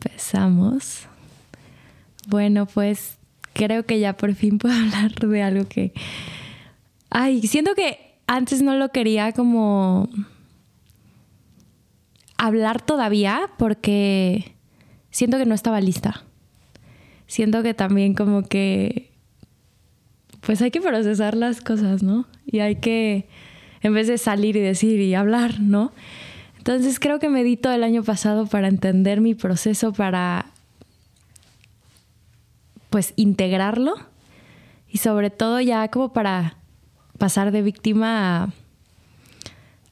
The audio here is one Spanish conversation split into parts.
empezamos. Bueno, pues creo que ya por fin puedo hablar de algo que... Ay, siento que antes no lo quería como hablar todavía porque siento que no estaba lista. Siento que también como que... Pues hay que procesar las cosas, ¿no? Y hay que, en vez de salir y decir y hablar, ¿no? Entonces creo que medito el año pasado para entender mi proceso, para pues integrarlo y sobre todo ya como para pasar de víctima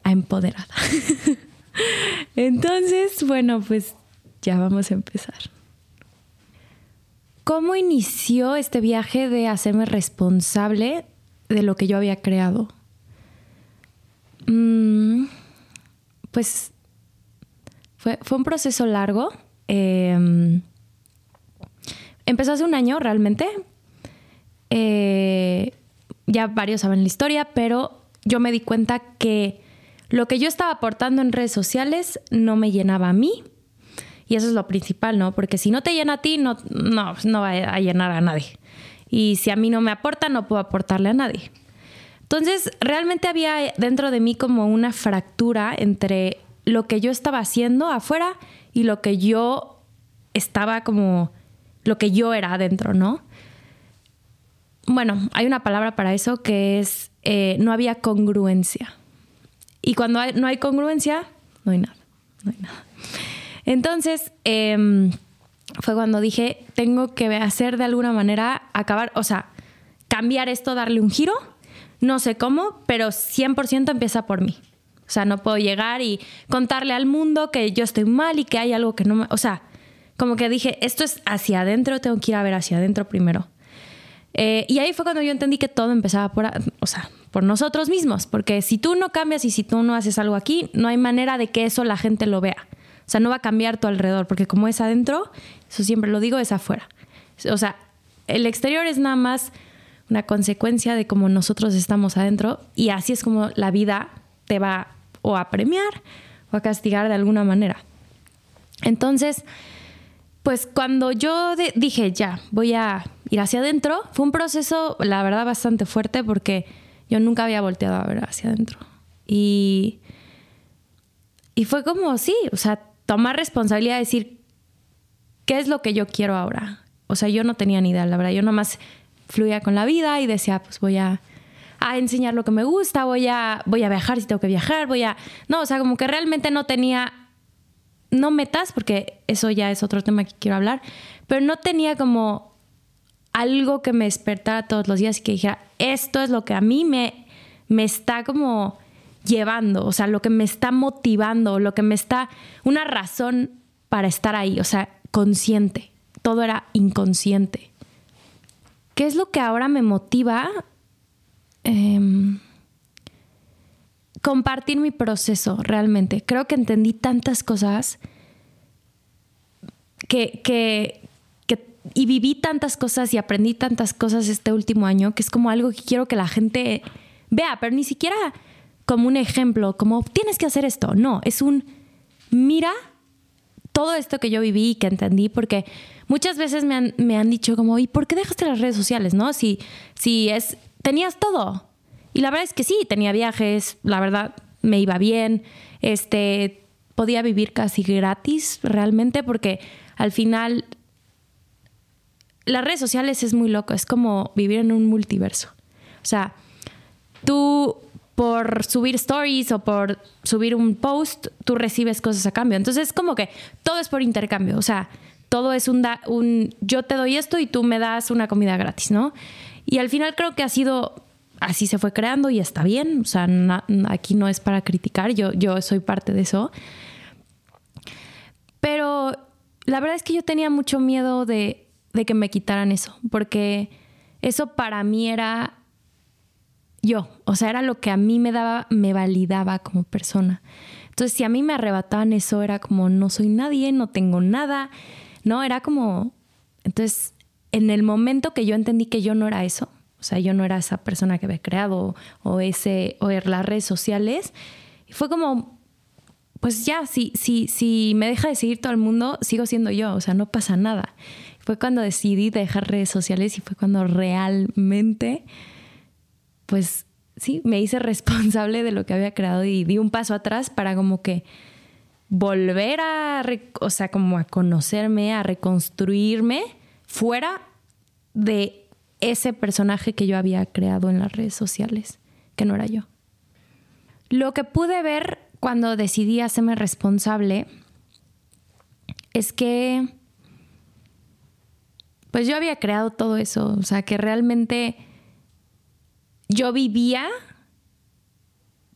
a, empoderada. Entonces, bueno, pues ya vamos a empezar. ¿Cómo inició este viaje de hacerme responsable de lo que yo había creado? Mm, pues fue, un proceso largo. Em, empezó hace un año realmente. Eh, ya varios saben la historia, pero yo me di cuenta que lo que yo estaba aportando en redes sociales no me llenaba a mí. Y eso es lo principal, ¿no? Porque si no te llena a ti, no, no, no va a llenar a nadie. Y si a mí no me aporta, no puedo aportarle a nadie. Entonces, realmente había dentro de mí como una fractura entre lo que yo estaba haciendo afuera y lo que yo estaba como, lo que yo era adentro, ¿no? Bueno, hay una palabra para eso que es, eh, no había congruencia. Y cuando no hay congruencia, no hay nada, no hay nada. Entonces, em, fue cuando dije, tengo que hacer de alguna manera, acabar, o sea, cambiar esto, darle un giro no sé cómo, pero 100% empieza por mí. O sea, no puedo llegar y contarle al mundo que yo estoy mal y que hay algo que no me... O sea, como que dije, esto es hacia adentro, tengo que ir a ver hacia adentro primero. Eh, y ahí fue cuando yo entendí que todo empezaba por, o sea, por nosotros mismos, porque si tú no cambias y si tú no haces algo aquí, no hay manera de que eso la gente lo vea. O sea, no va a cambiar tu alrededor, porque como es adentro, eso siempre lo digo, es afuera. O sea, el exterior es nada más una consecuencia de cómo nosotros estamos adentro y así es como la vida te va o a premiar o a castigar de alguna manera. Entonces, pues cuando yo dije, ya, voy a ir hacia adentro, fue un proceso, la verdad, bastante fuerte porque yo nunca había volteado a ver hacia adentro. Y, y fue como, sí, o sea, tomar responsabilidad de decir, ¿qué es lo que yo quiero ahora? O sea, yo no tenía ni idea, la verdad, yo nomás fluía con la vida y decía, pues voy a, enseñar lo que me gusta, voy a, voy a viajar si tengo que viajar, voy a... No, o sea, como que realmente no tenía, no metas, porque eso ya es otro tema que quiero hablar, pero no tenía como algo que me despertara todos los días y que dijera, esto es lo que a mí me, me está como llevando, o sea, lo que me está motivando, lo que me está, una razón para estar ahí, o sea, consciente. Todo era inconsciente. ¿Qué es lo que ahora me motiva? Em, compartir mi proceso realmente. Creo que entendí tantas cosas que, que, y viví tantas cosas y aprendí tantas cosas este último año que es como algo que quiero que la gente vea, pero ni siquiera como un ejemplo, como tienes que hacer esto. No, es un mira todo esto que yo viví y que entendí, porque muchas veces me han, me han dicho como, ¿y por qué dejaste las redes sociales? ¿No? Si, si es, tenías todo. Y la verdad es que sí, tenía viajes, la verdad me iba bien, este, podía vivir casi gratis realmente, porque al final las redes sociales es muy loco, es como vivir en un multiverso. O sea, tú por subir stories o por subir un post, tú recibes cosas a cambio. Entonces, es como que todo es por intercambio. O sea, todo es un, un yo te doy esto y tú me das una comida gratis, ¿no? Y al final creo que ha sido así se fue creando y está bien. O sea, aquí no es para criticar, yo, yo soy parte de eso. Pero la verdad es que yo tenía mucho miedo de, de que me quitaran eso, porque eso para mí era yo, o sea, era lo que a mí me daba, me validaba como persona. Entonces, si a mí me arrebataban eso, era como, no soy nadie, no tengo nada, ¿no? Era como, entonces, en el momento que yo entendí que yo no era eso, o sea, yo no era esa persona que había creado o ese, o las redes sociales, fue como, pues ya, si, si, si me deja de seguir todo el mundo, sigo siendo yo, o sea, no pasa nada. Fue cuando decidí dejar redes sociales y fue cuando realmente, pues sí, me hice responsable de lo que había creado y di un paso atrás para como que volver a, o sea, como a conocerme, a reconstruirme fuera de ese personaje que yo había creado en las redes sociales, que no era yo. Lo que pude ver cuando decidí hacerme responsable es que pues yo había creado todo eso, o sea, que realmente yo vivía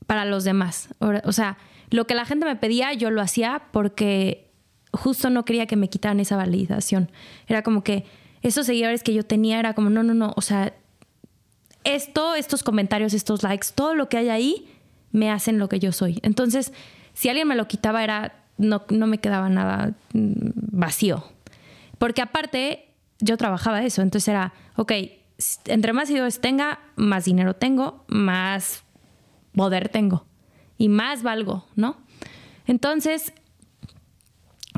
para los demás. O sea, lo que la gente me pedía, yo lo hacía porque justo no quería que me quitaran esa validación. Era como que esos seguidores que yo tenía era como, no, no, no, o sea, esto, estos comentarios, estos likes, todo lo que hay ahí me hacen lo que yo soy. Entonces, si alguien me lo quitaba, era, no, no me quedaba nada mm, vacío. Porque aparte, yo trabajaba eso, entonces era, ok, entre más seguidores tenga, más dinero tengo, más poder tengo y más valgo, ¿no? Entonces,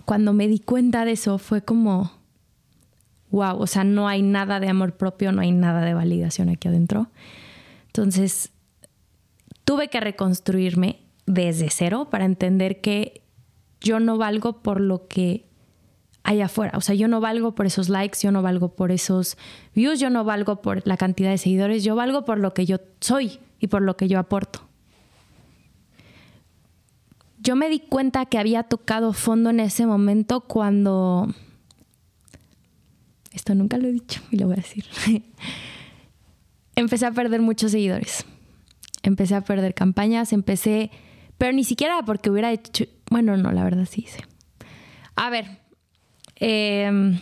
cuando me di cuenta de eso, fue como, wow, o sea, no hay nada de amor propio, no hay nada de validación aquí adentro. Entonces, tuve que reconstruirme desde cero para entender que yo no valgo por lo que hay afuera. O sea, yo no valgo por esos likes, yo no valgo por esos views, yo no valgo por la cantidad de seguidores, yo valgo por lo que yo soy y por lo que yo aporto. Yo me di cuenta que había tocado fondo en ese momento cuando... Esto nunca lo he dicho y lo voy a decir. empecé a perder muchos seguidores. Empecé a perder campañas, empecé... Pero ni siquiera porque hubiera hecho... Bueno, no, la verdad sí hice. A ver, Em,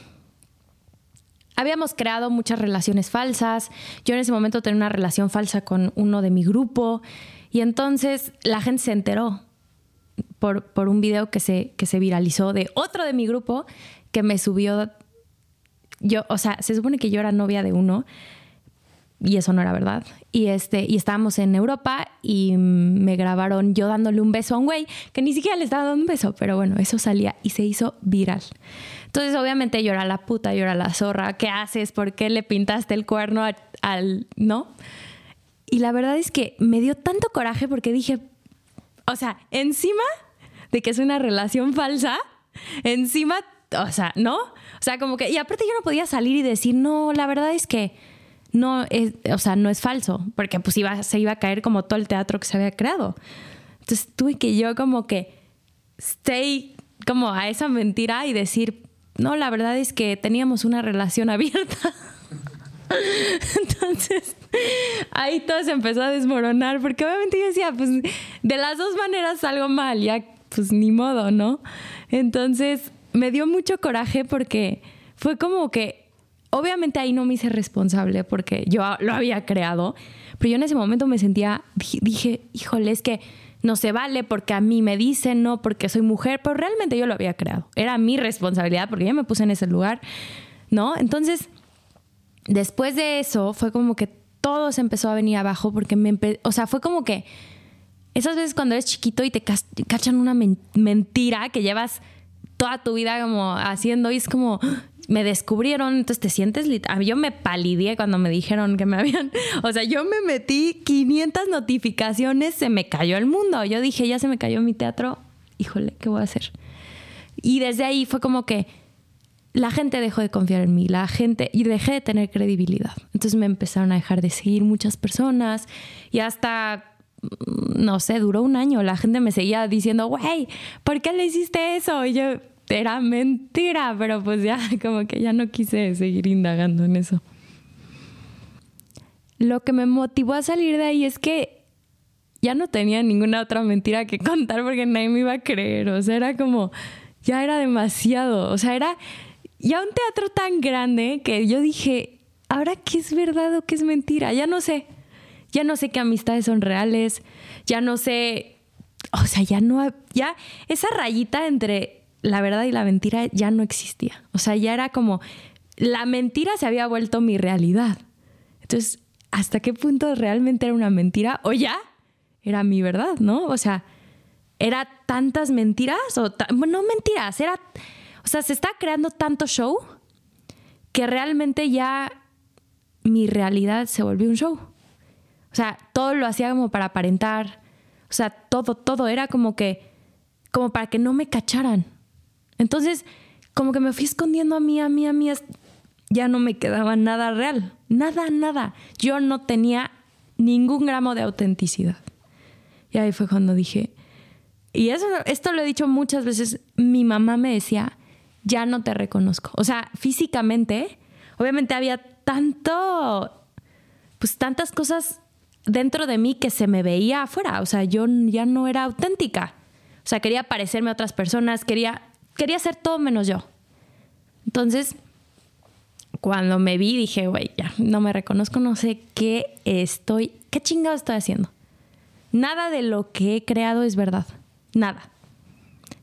habíamos creado muchas relaciones falsas. Yo en ese momento tenía una relación falsa con uno de mi grupo y entonces la gente se enteró por, por un video que se, que se viralizó de otro de mi grupo que me subió. Yo, o sea, se supone que yo era novia de uno y eso no era verdad. Y, este, y estábamos en Europa y me grabaron yo dándole un beso a un güey que ni siquiera le estaba dando un beso, pero bueno, eso salía y se hizo viral. Entonces, obviamente, yo era la puta, yo era la zorra. ¿Qué haces? ¿Por qué le pintaste el cuerno al, no? Y la verdad es que me dio tanto coraje porque dije, o sea, encima de que es una relación falsa, encima, o sea, ¿no? O sea, como que, y aparte yo no podía salir y decir, no, la verdad es que no es, o sea, no es falso, porque pues iba, se iba a caer como todo el teatro que se había creado. Entonces tuve que yo como que stay como a esa mentira y decir, no, la verdad es que teníamos una relación abierta. Entonces, ahí todo se empezó a desmoronar, porque obviamente yo decía, pues de las dos maneras algo mal, ya pues ni modo, ¿no? Entonces, me dio mucho coraje porque fue como que, obviamente ahí no me hice responsable porque yo lo había creado, pero yo en ese momento me sentía, dije, híjole, es que no se vale porque a mí me dicen, no porque soy mujer, pero realmente yo lo había creado. Era mi responsabilidad porque yo me puse en ese lugar, ¿no? Entonces, después de eso fue como que todo se empezó a venir abajo porque me, o sea, fue como que esas veces cuando eres chiquito y te cachan una mentira que llevas toda tu vida como haciendo y es como, me descubrieron, entonces te sientes... Yo me palidié cuando me dijeron que me habían... O sea, yo me metí 500 notificaciones, se me cayó el mundo. Yo dije, ya se me cayó mi teatro, híjole, ¿qué voy a hacer? Y desde ahí fue como que la gente dejó de confiar en mí, la gente, y dejé de tener credibilidad. Entonces me empezaron a dejar de seguir muchas personas y hasta mm, no sé, duró un año. La gente me seguía diciendo, güey, ¿por qué le hiciste eso? Y yo, era mentira, pero pues ya como que ya no quise seguir indagando en eso. Lo que me motivó a salir de ahí es que ya no tenía ninguna otra mentira que contar porque nadie me iba a creer, o sea, era como, ya era demasiado, o sea, era ya un teatro tan grande que yo dije, ahora qué es verdad o qué es mentira, ya no sé, ya no sé qué amistades son reales, ya no sé, o sea, ya no, ya esa rayita entre la verdad y la mentira ya no existía. O sea, ya era como, la mentira se había vuelto mi realidad. Entonces, ¿hasta qué punto realmente era una mentira? O ya era mi verdad, ¿no? O sea, era tantas mentiras, o no mentiras, era, o sea, se está creando tanto show que realmente ya mi realidad se volvió un show. O sea, todo lo hacía como para aparentar, o sea, todo, todo era como que, como para que no me cacharan. Entonces, como que me fui escondiendo a mí, a mí, a mí, ya no me quedaba nada real, nada, nada. Yo no tenía ningún gramo de autenticidad. Y ahí fue cuando dije, y eso, esto lo he dicho muchas veces, mi mamá me decía, ya no te reconozco. O sea, físicamente, obviamente había tanto, pues tantas cosas dentro de mí que se me veía afuera. O sea, yo ya no era auténtica. O sea, quería parecerme a otras personas, quería, quería ser todo menos yo. Entonces, cuando me vi, dije, güey, ya no me reconozco, no sé qué estoy, qué chingado estoy haciendo. Nada de lo que he creado es verdad. Nada.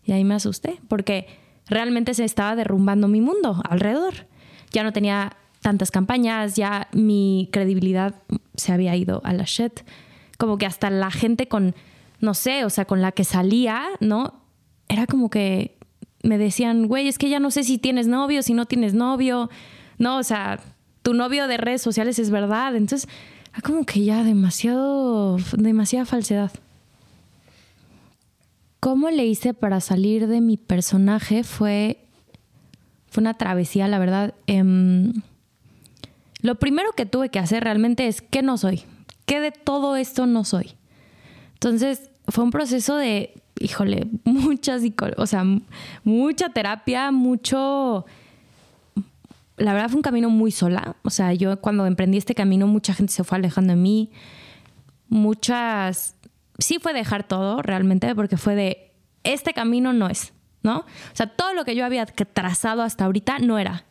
Y ahí me asusté, porque realmente se estaba derrumbando mi mundo alrededor. Ya no tenía tantas campañas, ya mi credibilidad se había ido a la shit. Como que hasta la gente con, no sé, o sea, con la que salía, ¿no? Era como que me decían, güey, es que ya no sé si tienes novio, si no tienes novio. No, o sea, tu novio de redes sociales es verdad. Entonces, era como que ya demasiado, demasiada falsedad. ¿Cómo le hice para salir de mi personaje? Fue, fue una travesía, la verdad. Em, lo primero que tuve que hacer realmente es qué no soy, qué de todo esto no soy. Entonces fue un proceso de, híjole, muchas, o sea, mucha terapia, mucho... La verdad fue un camino muy sola. O sea, yo cuando emprendí este camino, mucha gente se fue alejando de mí. Muchas... Sí fue dejar todo realmente, porque fue de, este camino no es, ¿no? O sea, todo lo que yo había trazado hasta ahorita no era.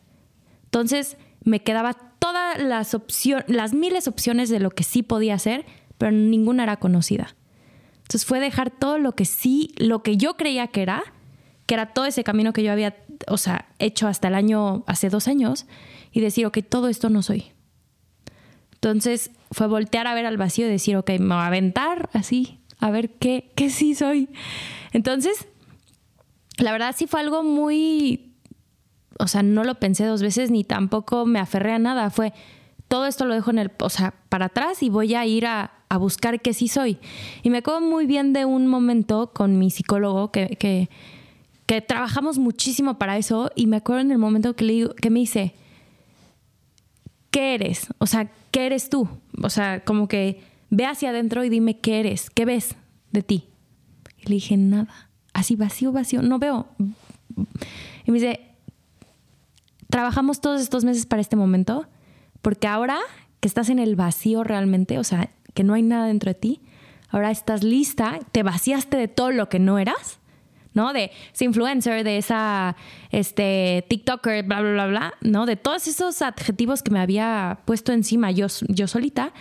Entonces me quedaba todas las opciones, las miles opciones de lo que sí podía hacer, pero ninguna era conocida. Entonces fue dejar todo lo que sí, lo que yo creía que era, que era todo ese camino que yo había, o sea, hecho hasta el año, hace dos años, y decir, ok, todo esto no soy. Entonces fue voltear a ver al vacío y decir, ok, me voy a aventar así, a ver qué, qué sí soy. Entonces, la verdad sí fue algo muy o sea, no lo pensé dos veces ni tampoco me aferré a nada. Fue todo esto lo dejo en el, o sea, para atrás y voy a ir a, buscar qué sí soy. Y me acuerdo muy bien de un momento con mi psicólogo que, que, trabajamos muchísimo para eso y me acuerdo en el momento que, que me dice, ¿qué eres? O sea, ¿qué eres tú? O sea, como que ve hacia adentro y dime qué eres, qué ves de ti. Y le dije, nada, así vacío, vacío, no veo. Y me dice, trabajamos todos estos meses para este momento, porque ahora que estás en el vacío realmente, o sea, que no hay nada dentro de ti, ahora estás lista, te vaciaste de todo lo que no eras, ¿no? De ese influencer, de esa este, TikToker, bla, bla, bla, bla, ¿no? De todos esos adjetivos que me había puesto encima yo, yo solita.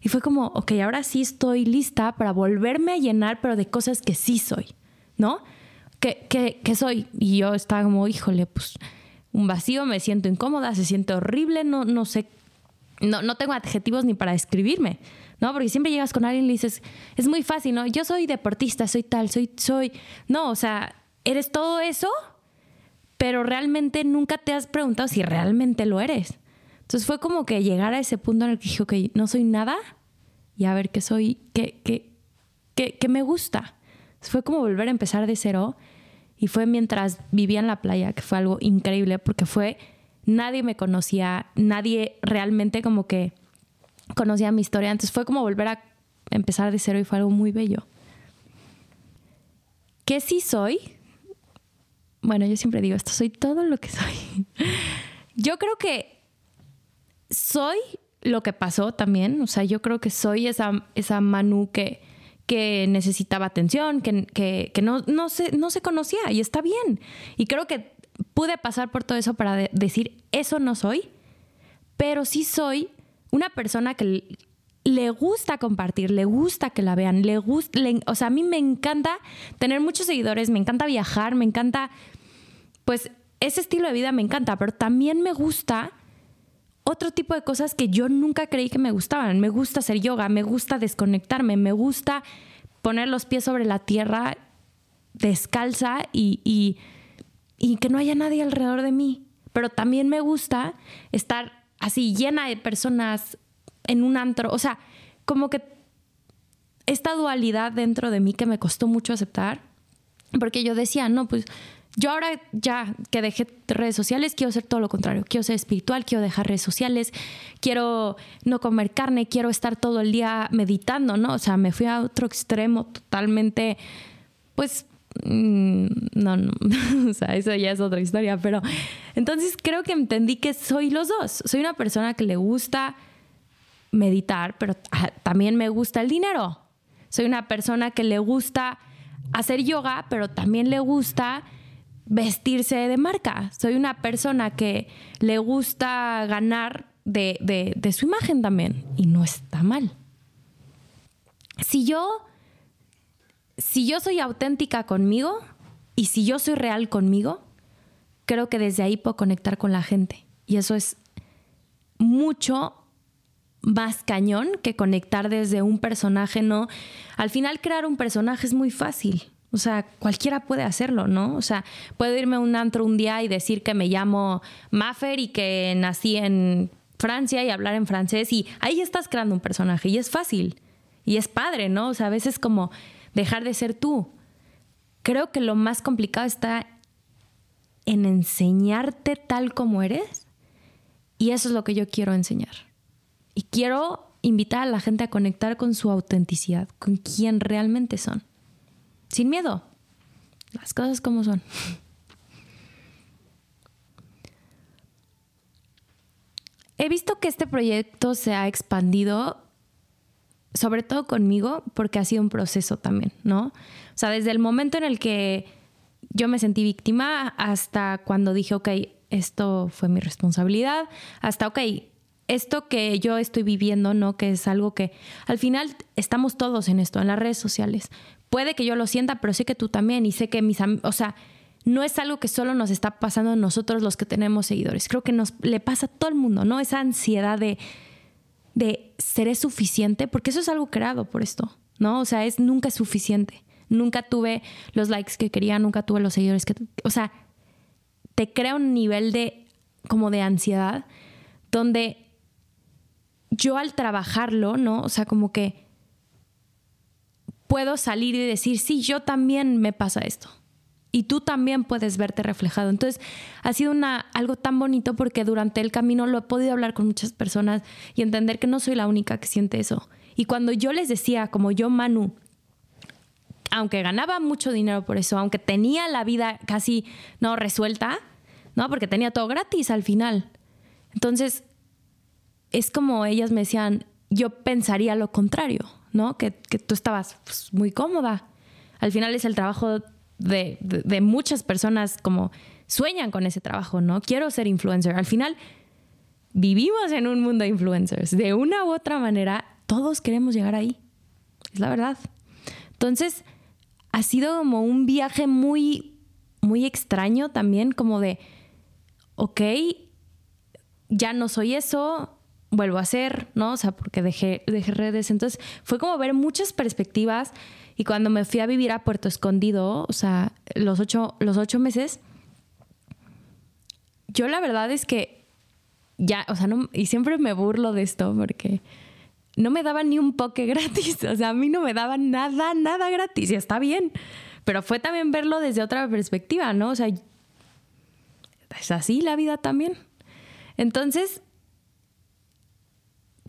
Y fue como, ok, ahora sí estoy lista para volverme a llenar, pero de cosas que sí soy, ¿no? Que soy. Y yo estaba como, híjole, pues un vacío, me siento incómoda, se siente horrible, no, no sé, no, no tengo adjetivos ni para describirme, ¿no? Porque siempre llegas con alguien y le dices, es muy fácil, ¿no? Yo soy deportista, soy tal, soy, soy, no, o sea, eres todo eso, pero realmente nunca te has preguntado si realmente lo eres. Entonces fue como que llegar a ese punto en el que dije, ok, no soy nada y a ver qué soy, qué, qué, qué, qué me gusta. Fue como volver a empezar de cero y fue mientras vivía en la playa, que fue algo increíble porque fue, nadie me conocía, nadie realmente como que conocía mi historia. Entonces fue como volver a empezar de cero y fue algo muy bello. ¿Qué sí soy? Bueno, yo siempre digo esto, soy todo lo que soy. yo creo que soy lo que pasó también, o sea, yo creo que soy esa, esa Manu que que necesitaba atención, que, no, no, se, no se conocía y está bien. Y creo que pude pasar por todo eso para decir, eso no soy, pero sí soy una persona que le gusta compartir, le gusta que la vean, le gusta, o sea, a mí me encanta tener muchos seguidores, me encanta viajar, me encanta, pues ese estilo de vida me encanta, pero también me gusta otro tipo de cosas que yo nunca creí que me gustaban. Me gusta hacer yoga, me gusta desconectarme, me gusta poner los pies sobre la tierra descalza y, y que no haya nadie alrededor de mí. Pero también me gusta estar así llena de personas en un antro. O sea, como que esta dualidad dentro de mí que me costó mucho aceptar, porque yo decía, no, pues yo ahora ya que dejé redes sociales, quiero ser todo lo contrario. Quiero ser espiritual, quiero dejar redes sociales, quiero no comer carne, quiero estar todo el día meditando, ¿no? O sea, me fui a otro extremo totalmente, pues, no, no, o sea, eso ya es otra historia, pero entonces creo que entendí que soy los dos. Soy una persona que le gusta meditar, pero ah, también me gusta el dinero. Soy una persona que le gusta hacer yoga, pero también le gusta vestirse de marca. Soy una persona que le gusta ganar de, de, su imagen también y no está mal. Si yo, si yo soy auténtica conmigo y si yo soy real conmigo, creo que desde ahí puedo conectar con la gente. Y eso es mucho más cañón que conectar desde un personaje, ¿no? Al final crear un personaje es muy fácil. O sea, cualquiera puede hacerlo, ¿no? O sea, puedo irme a un antro un día y decir que me llamo Maffer y que nací en Francia y hablar en francés y ahí estás creando un personaje y es fácil y es padre, ¿no? O sea, a veces como dejar de ser tú. Creo que lo más complicado está en enseñarte tal como eres y eso es lo que yo quiero enseñar. Y quiero invitar a la gente a conectar con su autenticidad, con quién realmente son sin miedo. Las cosas como son. He visto que este proyecto se ha expandido, sobre todo conmigo, porque ha sido un proceso también, ¿no? O sea, desde el momento en el que yo me sentí víctima hasta cuando dije, ok, esto fue mi responsabilidad, hasta, ok, esto que yo estoy viviendo, ¿no? Que es algo que al final estamos todos en esto, en las redes sociales, puede que yo lo sienta, pero sé que tú también y sé que mis amigos, o sea, no es algo que solo nos está pasando a nosotros los que tenemos seguidores. Creo que nos le pasa a todo el mundo, ¿no? Esa ansiedad de, de seré suficiente, porque eso es algo creado por esto, ¿no? O sea, es nunca es suficiente. Nunca tuve los likes que quería, nunca tuve los seguidores que, o sea, te crea un nivel de como de ansiedad donde yo al trabajarlo, ¿no? O sea, como que puedo salir y decir, sí, yo también me pasa esto. Y tú también puedes verte reflejado. Entonces, ha sido una, algo tan bonito porque durante el camino lo he podido hablar con muchas personas y entender que no soy la única que siente eso. Y cuando yo les decía, como yo, Manu, aunque ganaba mucho dinero por eso, aunque tenía la vida casi no resuelta, ¿no? Porque tenía todo gratis al final. Entonces, es como ellas me decían, yo pensaría lo contrario. ¿no? Que, tú estabas pues, muy cómoda. Al final es el trabajo de, muchas personas como sueñan con ese trabajo, ¿no? Quiero ser influencer. Al final vivimos en un mundo de influencers. De una u otra manera, todos queremos llegar ahí. Es la verdad. Entonces, ha sido como un viaje muy, muy extraño también, como de, ok, ya no soy eso, vuelvo a hacer, ¿no? O sea, porque dejé, dejé redes. Entonces fue como ver muchas perspectivas y cuando me fui a vivir a Puerto Escondido, o sea, los ocho, los ocho meses, yo la verdad es que ya, o sea, y siempre me burlo de esto porque no me daban ni un poke gratis, o sea, a mí no me daban nada, nada gratis y está bien, pero fue también verlo desde otra perspectiva, ¿no? O sea, es así la vida también. Entonces,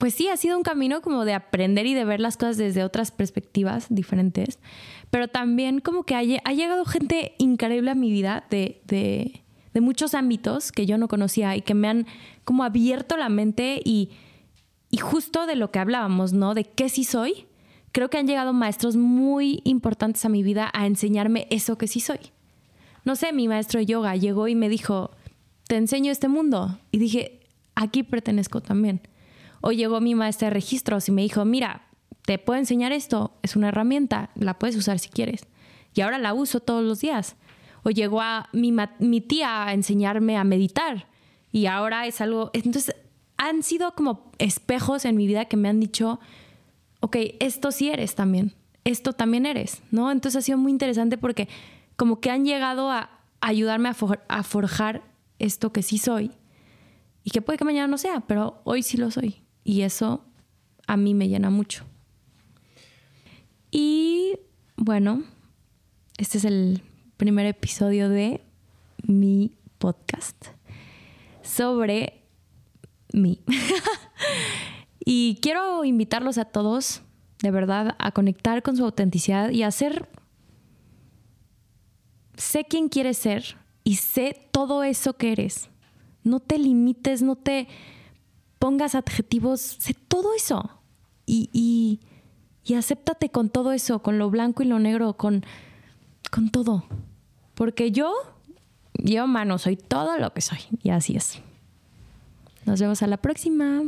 pues sí, ha sido un camino como de aprender y de ver las cosas desde otras perspectivas diferentes, pero también como que ha, llegado gente increíble a mi vida de, de, muchos ámbitos que yo no conocía y que me han como abierto la mente y, y justo de lo que hablábamos, ¿no? De qué sí soy. Creo que han llegado maestros muy importantes a mi vida a enseñarme eso que sí soy. No sé, mi maestro de yoga llegó y me dijo, te enseño este mundo. Y dije, aquí pertenezco también. O llegó mi maestra de registros y me dijo, mira, te puedo enseñar esto, es una herramienta, la puedes usar si quieres. Y ahora la uso todos los días. O llegó a mi, mi tía a enseñarme a meditar y ahora es algo... Entonces, han sido como espejos en mi vida que me han dicho, ok, esto sí eres también, esto también eres, ¿no? Entonces ha sido muy interesante porque como que han llegado a ayudarme a, a forjar esto que sí soy y que puede que mañana no sea, pero hoy sí lo soy. Y eso a mí me llena mucho. Y bueno, este es el primer episodio de mi podcast sobre mí. y quiero invitarlos a todos, de verdad, a conectar con su autenticidad y a ser... Sé quién quieres ser y sé todo eso que eres. No te limites, no te pongas adjetivos, sé todo eso. Y, y, y acéptate con todo eso, con lo blanco y lo negro, con, con todo. Porque yo, yo, mano, soy todo lo que soy. Y así es. Nos vemos a la próxima.